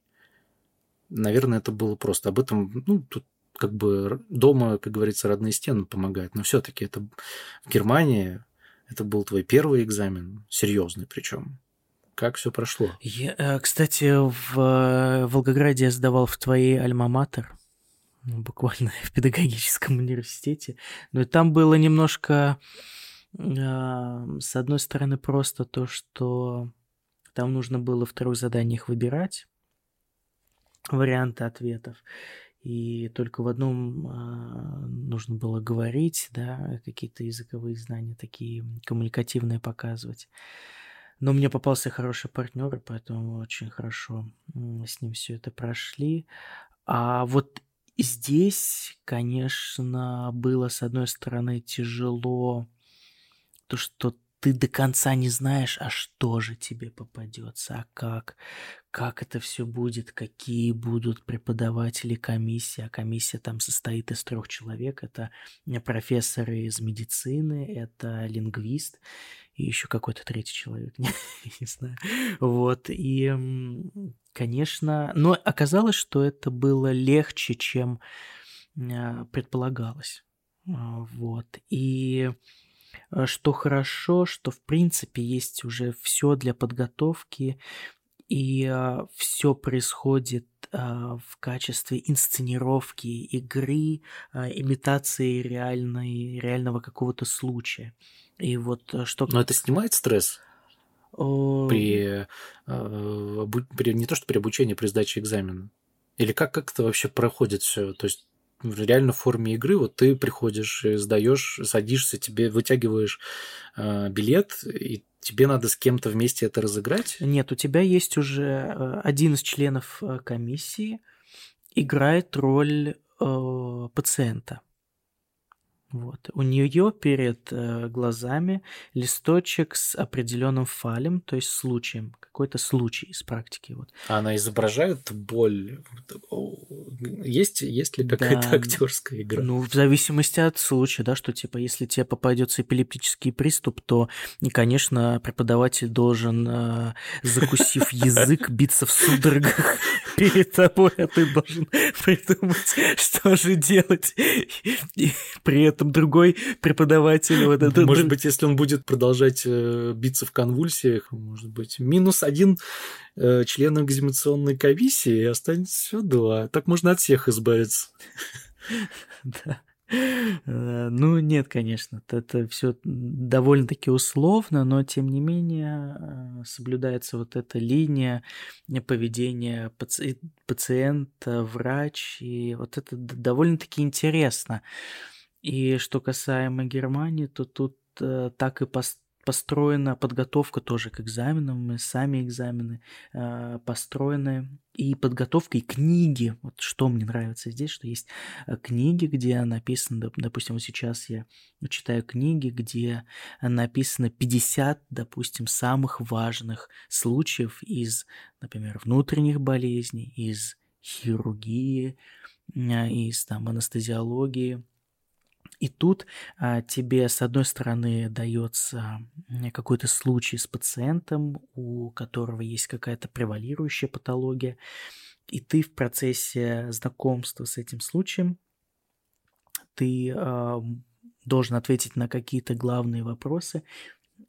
Speaker 2: Наверное, это было просто. Об этом, ну, тут как бы дома, как говорится, родные стены помогают. Но все-таки это в Германии это был твой первый экзамен, серьезный причем. Как все прошло?
Speaker 1: Я, э, кстати, в Волгограде я сдавал в твоей альма-матер, ну, буквально <laughs> в педагогическом университете. Но там было немножко, а, с одной стороны, просто то, что там нужно было в трех заданиях выбирать варианты ответов и только в одном а, нужно было говорить, да, какие-то языковые знания такие коммуникативные показывать. Но мне попался хороший партнер, поэтому очень хорошо с ним все это прошли. А вот здесь, конечно, было, с одной стороны, тяжело то, что ты до конца не знаешь, а что же тебе попадется, а как, как это все будет, какие будут преподаватели комиссии. А комиссия там состоит из трех человек. Это профессоры из медицины, это лингвист и еще какой-то третий человек, <laughs> не, не знаю. Вот, и, конечно, но оказалось, что это было легче, чем а, предполагалось. А, вот, и Э, что хорошо, что в принципе есть уже все для подготовки, и а, все происходит а, в качестве инсценировки игры, а, имитации реальной, реального какого-то случая. И вот э, что...
Speaker 2: Но это снимает стресс? При, э, при не то что при обучении, при сдаче экзамена. Или как, как это вообще проходит все? То есть реально в форме игры. Вот ты приходишь, сдаешь, садишься, тебе вытягиваешь э, билет, и тебе надо с кем-то вместе это разыграть?
Speaker 1: Нет, у тебя есть уже э, один из членов э, комиссии играет роль э, пациента. Вот. У нее перед э, глазами листочек с определенным фалем, то есть случаем, какой-то случай из практики. Вот.
Speaker 2: А она изображает боль. Есть, есть ли какая-то да, актерская игра?
Speaker 1: Ну, в зависимости от случая, да, что типа, если тебе попадется эпилептический приступ, то, конечно, преподаватель должен, э, закусив язык, <laughs> биться в судорогах перед тобой, а ты должен придумать, что же делать. И при этом этом другой преподаватель. Вот
Speaker 2: это, может быть, если он будет продолжать э, биться в конвульсиях, может быть, минус один э, член экзаменационной комиссии, и останется все два. Так можно от всех избавиться. <laughs>
Speaker 1: Да. Э, ну, нет, конечно, это все довольно-таки условно, но тем не менее соблюдается вот эта линия поведения паци- пациента, врач, и вот это довольно-таки интересно. И что касаемо Германии, то тут э, так и построена подготовка тоже к экзаменам, сами экзамены э, построены, и подготовка, и книги. Вот что мне нравится здесь, что есть э, книги, где написано, допустим, вот сейчас я читаю книги, где написано 50, допустим, самых важных случаев из, например, внутренних болезней, из хирургии, э, из там анестезиологии, и тут а, тебе, с одной стороны, дается какой-то случай с пациентом, у которого есть какая-то превалирующая патология, и ты в процессе знакомства с этим случаем, ты а, должен ответить на какие-то главные вопросы,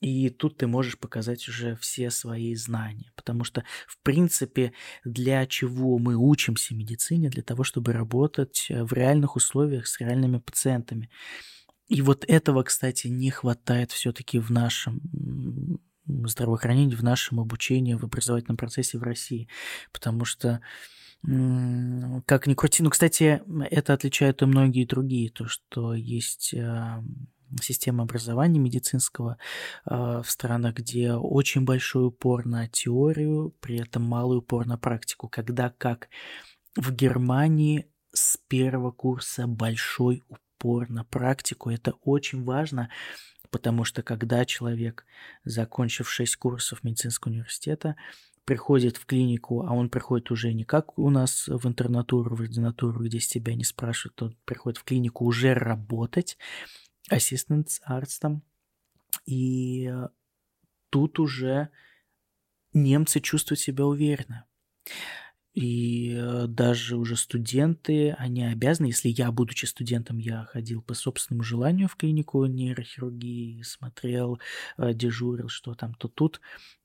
Speaker 1: и тут ты можешь показать уже все свои знания. Потому что, в принципе, для чего мы учимся медицине? Для того, чтобы работать э, в реальных условиях с реальными пациентами. И вот этого, кстати, не хватает все-таки в нашем здравоохранении, в нашем обучении, в образовательном процессе в России. Потому что как ни крути. Ну, кстати, это отличает и многие другие, то, что есть системы образования медицинского э, в странах, где очень большой упор на теорию, при этом малый упор на практику, когда как в Германии с первого курса большой упор на практику. Это очень важно, Потому что когда человек, закончив 6 курсов медицинского университета, приходит в клинику, а он приходит уже не как у нас в интернатуру, в ординатуру, где с тебя не спрашивают, он приходит в клинику уже работать ассистент-артстом. И э, тут уже немцы чувствуют себя уверенно. И э, даже уже студенты, они обязаны, если я, будучи студентом, я ходил по собственному желанию в клинику нейрохирургии, смотрел, э, дежурил, что там, то тут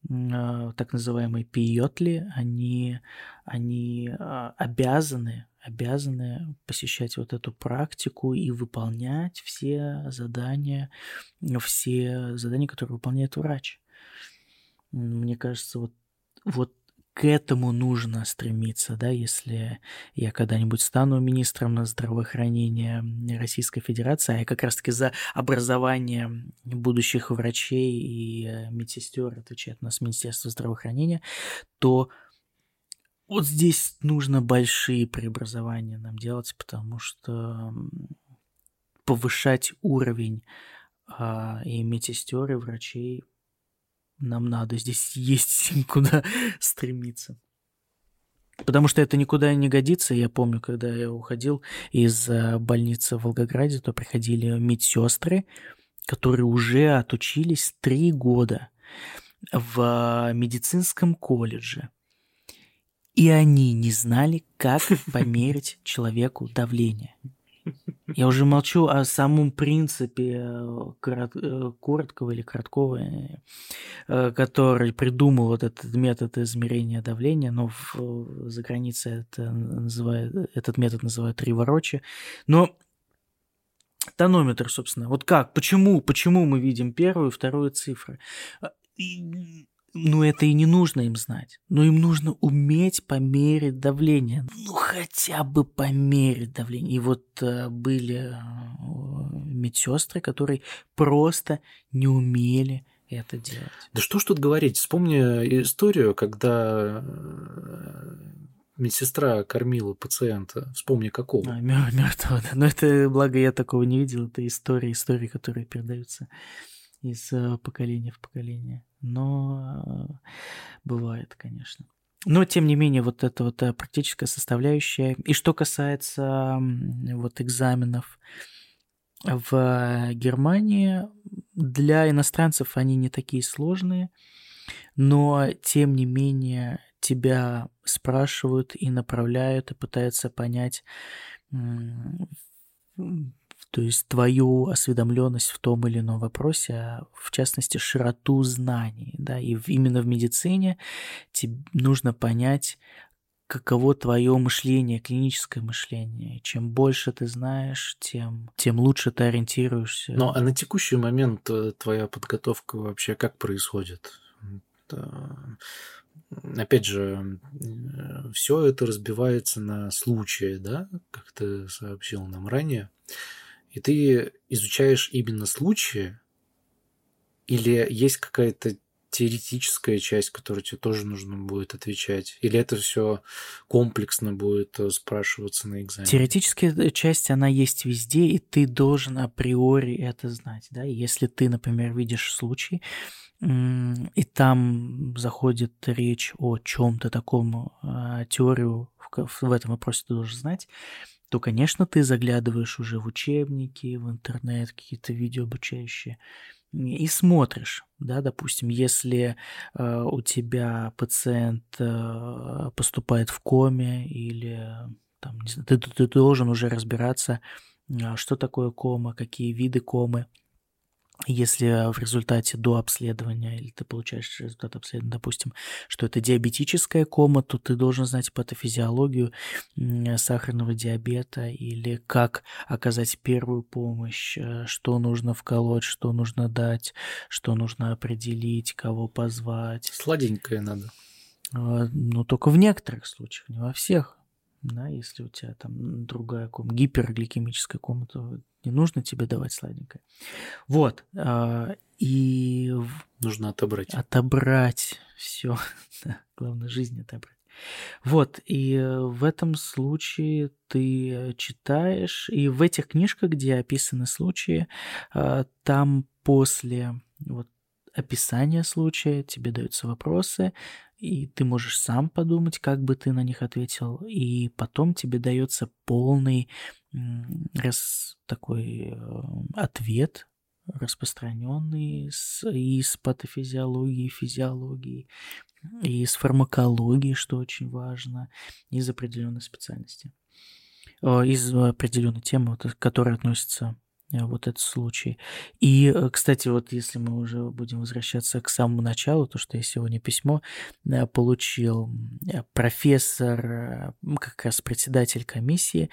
Speaker 1: так называемые пиотли, они, они обязаны, обязаны посещать вот эту практику и выполнять все задания, все задания, которые выполняет врач. Мне кажется, вот, вот к этому нужно стремиться, да, если я когда-нибудь стану министром здравоохранения Российской Федерации, а я как раз-таки за образование будущих врачей и э, медсестер отвечает у нас Министерство здравоохранения, то вот здесь нужно большие преобразования нам делать, потому что повышать уровень а, и медсестер, и врачей нам надо, здесь есть <laughs> куда стремиться. Потому что это никуда не годится. Я помню, когда я уходил из э, больницы в Волгограде, то приходили медсестры, которые уже отучились три года в медицинском колледже. И они не знали, как <laughs> померить человеку давление. Я уже молчу о самом принципе э, э, короткого или короткого, э, который придумал вот этот метод измерения давления, но в, за границей это называют, этот метод называют Риворочи. Но тонометр, собственно, вот как, почему, почему мы видим первую и вторую цифры? Ну, это и не нужно им знать. Но им нужно уметь померить давление. Ну, хотя бы померить давление. И вот э, были э, медсестры, которые просто не умели это делать.
Speaker 2: Да что ж тут говорить? Вспомни историю, когда э, медсестра кормила пациента. Вспомни, какого.
Speaker 1: А, мертвого, да. Но это, благо, я такого не видел. Это истории, истории, которые передаются из э, поколения в поколение но э, бывает, конечно. Но, тем не менее, вот это вот э, практическая составляющая. И что касается вот экзаменов в Германии, для иностранцев они не такие сложные, но, тем не менее, тебя спрашивают и направляют, и пытаются понять, то есть твою осведомленность в том или ином вопросе, а в частности широту знаний, да, и именно в медицине тебе нужно понять, каково твое мышление, клиническое мышление. Чем больше ты знаешь, тем, тем лучше ты ориентируешься.
Speaker 2: Ну, а на текущий момент э, твоя подготовка вообще как происходит? Опять же, э, все это разбивается на случаи, да, как ты сообщил нам ранее и ты изучаешь именно случаи, или есть какая-то теоретическая часть, которую тебе тоже нужно будет отвечать? Или это все комплексно будет э, спрашиваться на экзамене?
Speaker 1: Теоретическая часть, она есть везде, и ты должен априори это знать. Да? Если ты, например, видишь случай, и там заходит речь о чем-то таком, а, теорию в этом вопросе ты должен знать, то, конечно, ты заглядываешь уже в учебники, в интернет, какие-то видео обучающие, и смотришь, да, допустим, если э, у тебя пациент э, поступает в коме или там, не знаю, ты, ты должен уже разбираться, э, что такое кома, какие виды комы, если в результате до обследования, или ты получаешь результат обследования, допустим, что это диабетическая кома, то ты должен знать патофизиологию сахарного диабета или как оказать первую помощь, э, что нужно вколоть, что нужно дать, что нужно определить, кого позвать.
Speaker 2: Сладенькое надо.
Speaker 1: А, ну, только в некоторых случаях, не во всех. Да, если у тебя там другая кома, гипергликемическая кома, то не нужно тебе давать сладенькое. Вот. А, и...
Speaker 2: Нужно отобрать.
Speaker 1: Отобрать все. <laughs> да, главное, жизнь отобрать. Вот, и в этом случае ты читаешь, и в этих книжках, где описаны случаи, а, там после вот описания случая тебе даются вопросы, и ты можешь сам подумать, как бы ты на них ответил, и потом тебе дается полный раз такой э, ответ распространенный с, и с патофизиологией, физиологией, и с фармакологией, что очень важно, из определенной специальности, из определенной темы, которая относится Э, вот этот случай. И, э, кстати, вот если мы уже будем возвращаться к самому началу, то, что я сегодня письмо э, получил, профессор, как раз председатель комиссии,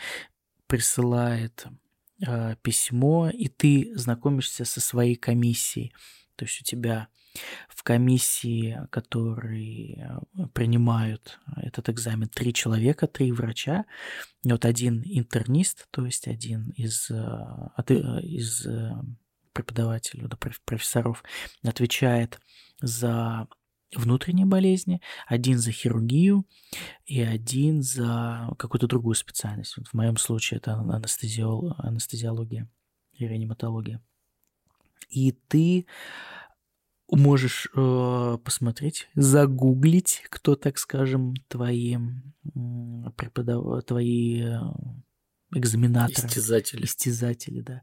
Speaker 1: присылает письмо, и ты знакомишься со своей комиссией. То есть у тебя в комиссии, которые э, принимают этот экзамен, три человека, три врача. Вот один интернист, то есть один из, э, э, из преподавателей, профессоров отвечает за внутренние болезни, один за хирургию и один за какую-то другую специальность. Вот в моем случае это анестезиол, анестезиология и реаниматология. И ты можешь э, посмотреть, загуглить, кто, так скажем, твои преподав... твои э, экзаменаторы.
Speaker 2: Истязатели.
Speaker 1: Истязатели, да.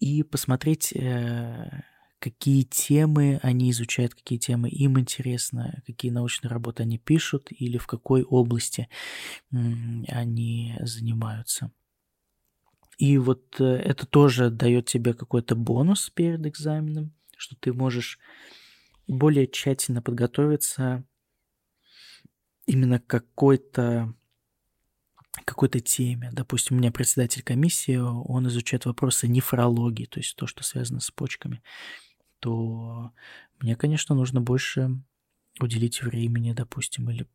Speaker 1: И посмотреть, э, какие темы они изучают, какие темы им интересны, какие научные работы они пишут или в какой области э, они занимаются. И вот э, это тоже дает тебе какой-то бонус перед экзаменом что ты можешь более тщательно подготовиться именно к какой-то какой-то теме. Допустим, у меня председатель комиссии, он изучает вопросы нефрологии, то есть то, что связано с почками, то мне, конечно, нужно больше уделить времени, допустим, или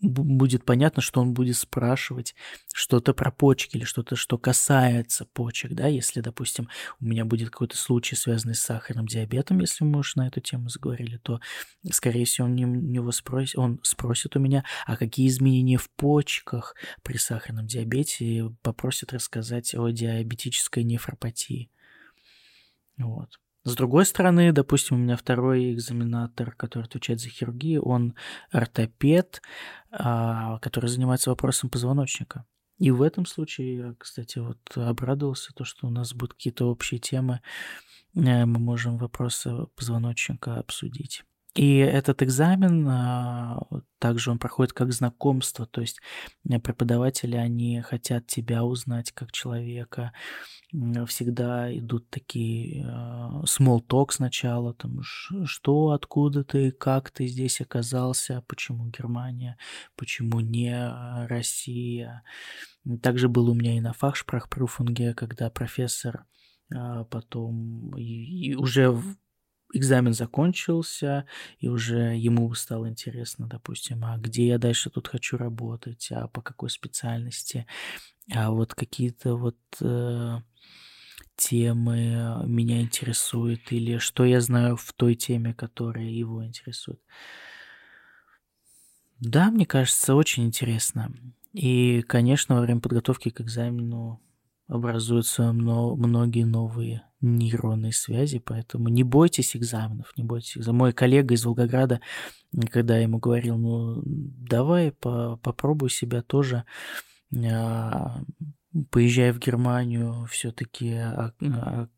Speaker 1: будет понятно, что он будет спрашивать что-то про почки или что-то, что касается почек, да, если, допустим, у меня будет какой-то случай, связанный с сахарным диабетом, если мы уж на эту тему заговорили, то, скорее всего, он, не, него спросит, он спросит у меня, а какие изменения в почках при сахарном диабете, и попросит рассказать о диабетической нефропатии. Вот. С другой стороны, допустим, у меня второй экзаменатор, который отвечает за хирургию, он ортопед, а, который занимается вопросом позвоночника. И в этом случае я, кстати, вот обрадовался, то, что у нас будут какие-то общие темы, э, мы можем вопросы позвоночника обсудить. И этот экзамен, а, также он проходит как знакомство, то есть преподаватели, они хотят тебя узнать как человека, всегда идут такие а, small talk сначала, там, что, откуда ты, как ты здесь оказался, почему Германия, почему не Россия. Также был у меня и на фахшпрахпруфунге, когда профессор а, потом и, и уже экзамен закончился, и уже ему стало интересно, допустим, а где я дальше тут хочу работать, а по какой специальности, а вот какие-то вот э, темы меня интересуют, или что я знаю в той теме, которая его интересует. Да, мне кажется, очень интересно. И, конечно, во время подготовки к экзамену образуются многие новые нейронные связи, поэтому не бойтесь экзаменов, не бойтесь экзаменов. Мой коллега из Волгограда, когда я ему говорил, ну давай по попробуй себя тоже, а, поезжай в Германию, все-таки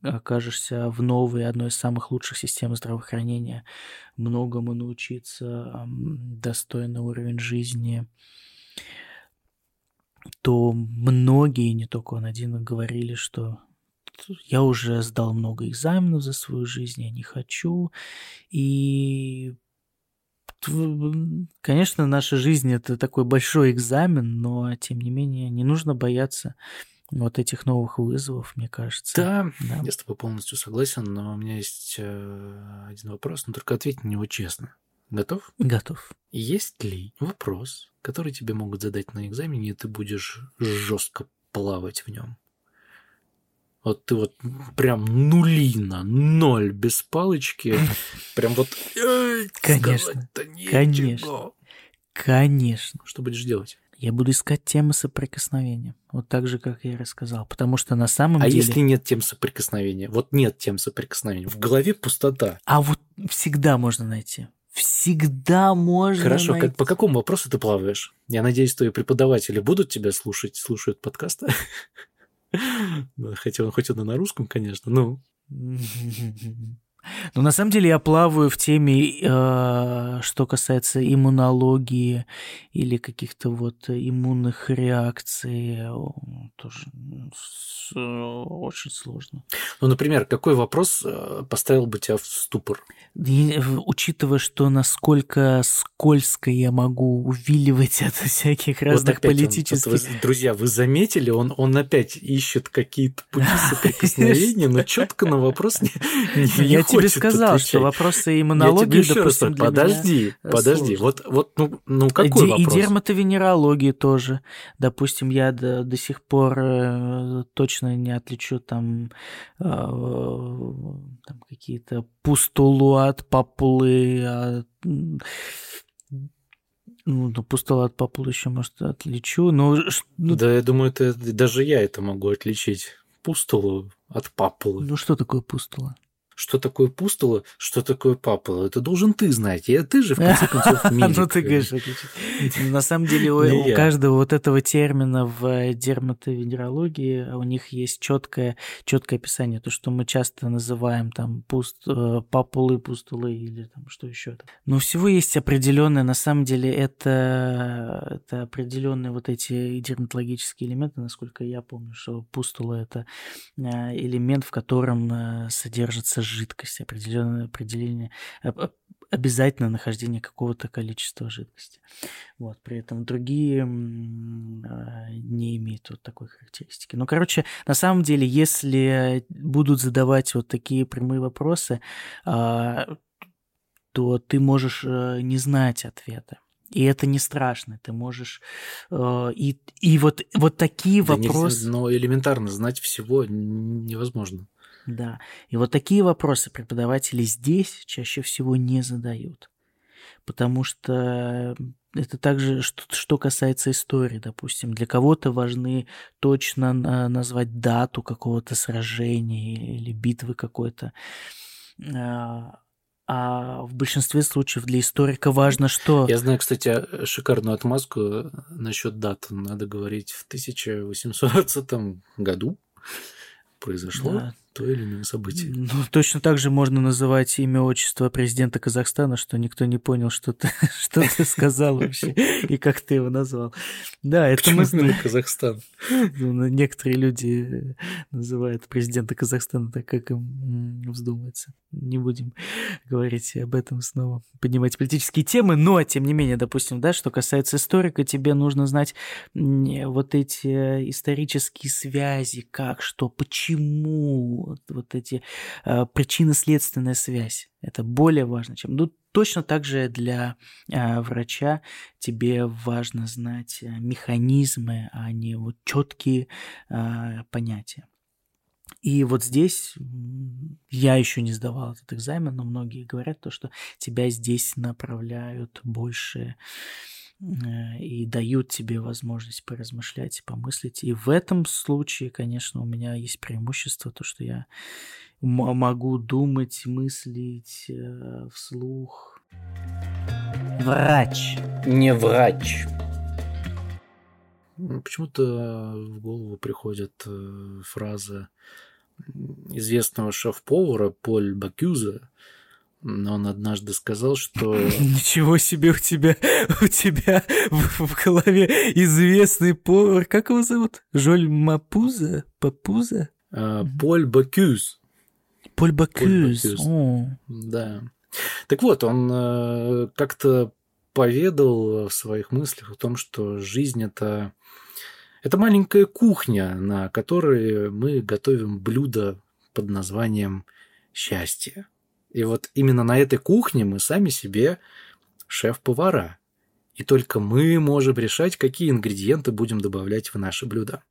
Speaker 1: окажешься в новой, одной из самых лучших систем здравоохранения, многому научиться, достойный уровень жизни, то многие, не только он один, говорили, что я уже сдал много экзаменов за свою жизнь, я не хочу. И, конечно, наша жизнь это такой большой экзамен, но, тем не менее, не нужно бояться вот этих новых вызовов, мне кажется.
Speaker 2: Да, да. я с тобой полностью согласен, но у меня есть э, один вопрос, но только ответь на него честно. Готов?
Speaker 1: Готов.
Speaker 2: Есть ли вопрос, который тебе могут задать на экзамене, и ты будешь жестко плавать в нем? Вот ты вот прям нулина, ноль без палочки. <laughs> Прям вот...
Speaker 1: Конечно. Конечно. Конечно.
Speaker 2: Что будешь делать?
Speaker 1: Я буду искать темы соприкосновения. Вот так же, как я и рассказал. Потому что на самом
Speaker 2: а
Speaker 1: деле...
Speaker 2: А если нет тем соприкосновения? Вот нет тем соприкосновения. В голове пустота.
Speaker 1: А вот всегда можно найти. Всегда можно
Speaker 2: Хорошо,
Speaker 1: найти.
Speaker 2: как, по какому вопросу ты плаваешь? Я надеюсь, твои преподаватели будут тебя слушать, слушают подкасты. <laughs> Хотя он хоть и на русском, конечно, ну. <laughs>
Speaker 1: Ну, на самом деле я плаваю в теме, э, что касается иммунологии или каких-то вот иммунных реакций. Тоже с, очень сложно.
Speaker 2: Ну, например, какой вопрос э, поставил бы тебя в ступор?
Speaker 1: И, учитывая, что насколько скользко я могу увиливать от всяких разных вот политических...
Speaker 2: Он, вот друзья, вы заметили, он, он опять ищет какие-то пути <laughs> соприкосновения, но четко на вопрос не, не
Speaker 1: тебе сказал, что вопросы иммунологии,
Speaker 2: Я тебе допустим, раз, для подожди, меня подожди, вот, вот, ну, ну какой
Speaker 1: и,
Speaker 2: вопрос?
Speaker 1: И дерматовенерологии тоже. Допустим, я до, до сих пор э, точно не отличу там, э, там какие-то пустулу от папулы, от, ну, пустулу от папулы еще, может, отличу, но...
Speaker 2: Ну, да, я думаю, это, даже я это могу отличить. Пустулу от папулы.
Speaker 1: Ну, что такое пустула?
Speaker 2: Что такое пустола, что такое папула. Это должен ты знать. И ты же, в конце концов, медик. <laughs>
Speaker 1: Ну, ты говоришь, На самом деле, у каждого вот этого термина в дерматовенерологии у них есть четкое, четкое описание. То, что мы часто называем там пуст, э, папулы, пустулы или там что еще. Но всего есть определенное, на самом деле, это, это определенные вот эти дерматологические элементы, насколько я помню, что пустула – это э, элемент, в котором э, содержится жидкость, определенное определение, обязательно нахождение какого-то количества жидкости. Вот, при этом другие а, не имеют вот такой характеристики. Ну, короче, на самом деле, если будут задавать вот такие прямые вопросы, а, то ты можешь э, не знать ответа. И это не страшно, ты можешь... Э, и, и вот, вот такие да вопросы...
Speaker 2: Нельзя, но элементарно знать всего невозможно.
Speaker 1: Да. И вот такие вопросы преподаватели здесь чаще всего не задают. Потому что это также, что, что касается истории, допустим. Для кого-то важны точно назвать дату какого-то сражения или битвы какой-то. А, а в большинстве случаев для историка важно, что...
Speaker 2: Я знаю, кстати, шикарную отмазку насчет дат. Надо говорить в 1820 <laughs> году произошло. Да то или иное событие.
Speaker 1: Ну, точно так же можно называть имя отчества президента Казахстана, что никто не понял, что ты, <laughs> что ты сказал вообще и как ты его назвал. Да, это
Speaker 2: Почему мы знаем. Казахстан.
Speaker 1: Ну, некоторые люди называют президента Казахстана так, как им вздумается. Не будем говорить об этом снова, поднимать политические темы, но, тем не менее, допустим, да, что касается историка, тебе нужно знать вот эти исторические связи, как, что, почему, вот, вот эти э, причинно-следственная связь. Это более важно, чем... Ну, точно так же для э, врача тебе важно знать э, механизмы, а не вот четкие э, понятия. И вот здесь я еще не сдавал этот экзамен, но многие говорят то, что тебя здесь направляют больше и дают тебе возможность поразмышлять и помыслить. И в этом случае, конечно, у меня есть преимущество, то, что я могу думать, мыслить э, вслух. Врач.
Speaker 2: Не врач. Почему-то в голову приходит э, фраза известного шеф-повара Поль Бакюза, он однажды сказал, что... <laughs>
Speaker 1: Ничего себе у тебя, у тебя в, в голове известный повар. Как его зовут? Жоль Мапуза? Папуза?
Speaker 2: А, Поль Бакюз.
Speaker 1: Поль Бакюз. О.
Speaker 2: Да. Так вот, он э, как-то поведал в своих мыслях о том, что жизнь это это маленькая кухня, на которой мы готовим блюдо под названием счастье. И вот именно на этой кухне мы сами себе шеф-повара. И только мы можем решать, какие ингредиенты будем добавлять в наши блюда.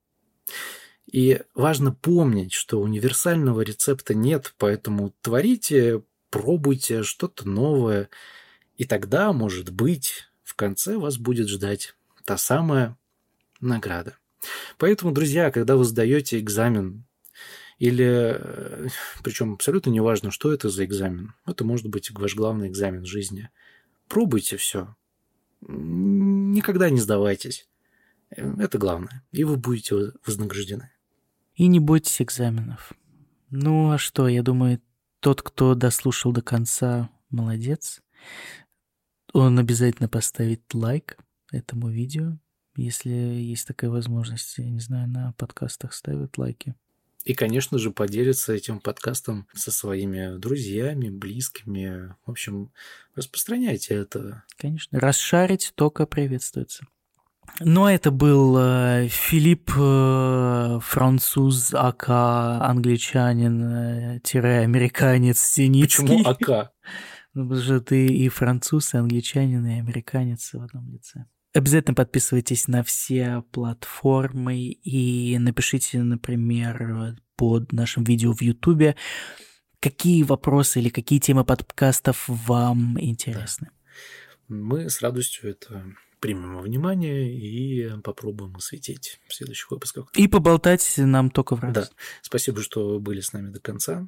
Speaker 2: И важно помнить, что универсального рецепта нет, поэтому творите, пробуйте что-то новое, и тогда, может быть, в конце вас будет ждать та самая награда. Поэтому, друзья, когда вы сдаете экзамен, или, э, причем абсолютно неважно, что это за экзамен, это может быть ваш главный экзамен жизни, пробуйте все. Никогда не сдавайтесь. Это главное. И вы будете вознаграждены.
Speaker 1: И не бойтесь экзаменов. Ну а что, я думаю, тот, кто дослушал до конца, молодец. Он обязательно поставит лайк этому видео, если есть такая возможность. Я не знаю, на подкастах ставят лайки.
Speaker 2: И, конечно же, поделиться этим подкастом со своими друзьями, близкими. В общем, распространяйте это.
Speaker 1: Конечно. Расшарить только приветствуется. Но это был э, Филипп, э, француз, АК, англичанин, э, американец, синицкий.
Speaker 2: Почему АК? <laughs>
Speaker 1: Ну, потому что ты и француз, и англичанин, и американец в одном лице. Обязательно подписывайтесь на все платформы и напишите, например, под нашим видео в Ютубе, какие вопросы или какие темы подкастов вам интересны.
Speaker 2: Да. Мы с радостью это примем во внимание и попробуем осветить в следующих выпусках.
Speaker 1: И поболтать нам только в раз.
Speaker 2: Да. Спасибо, что были с нами до конца.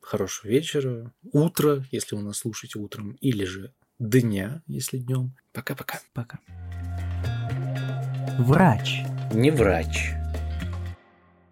Speaker 2: Хорошего вечера, утра, если вы нас слушаете утром, или же дня, если днем. Пока-пока.
Speaker 1: Пока. Врач.
Speaker 2: Не врач.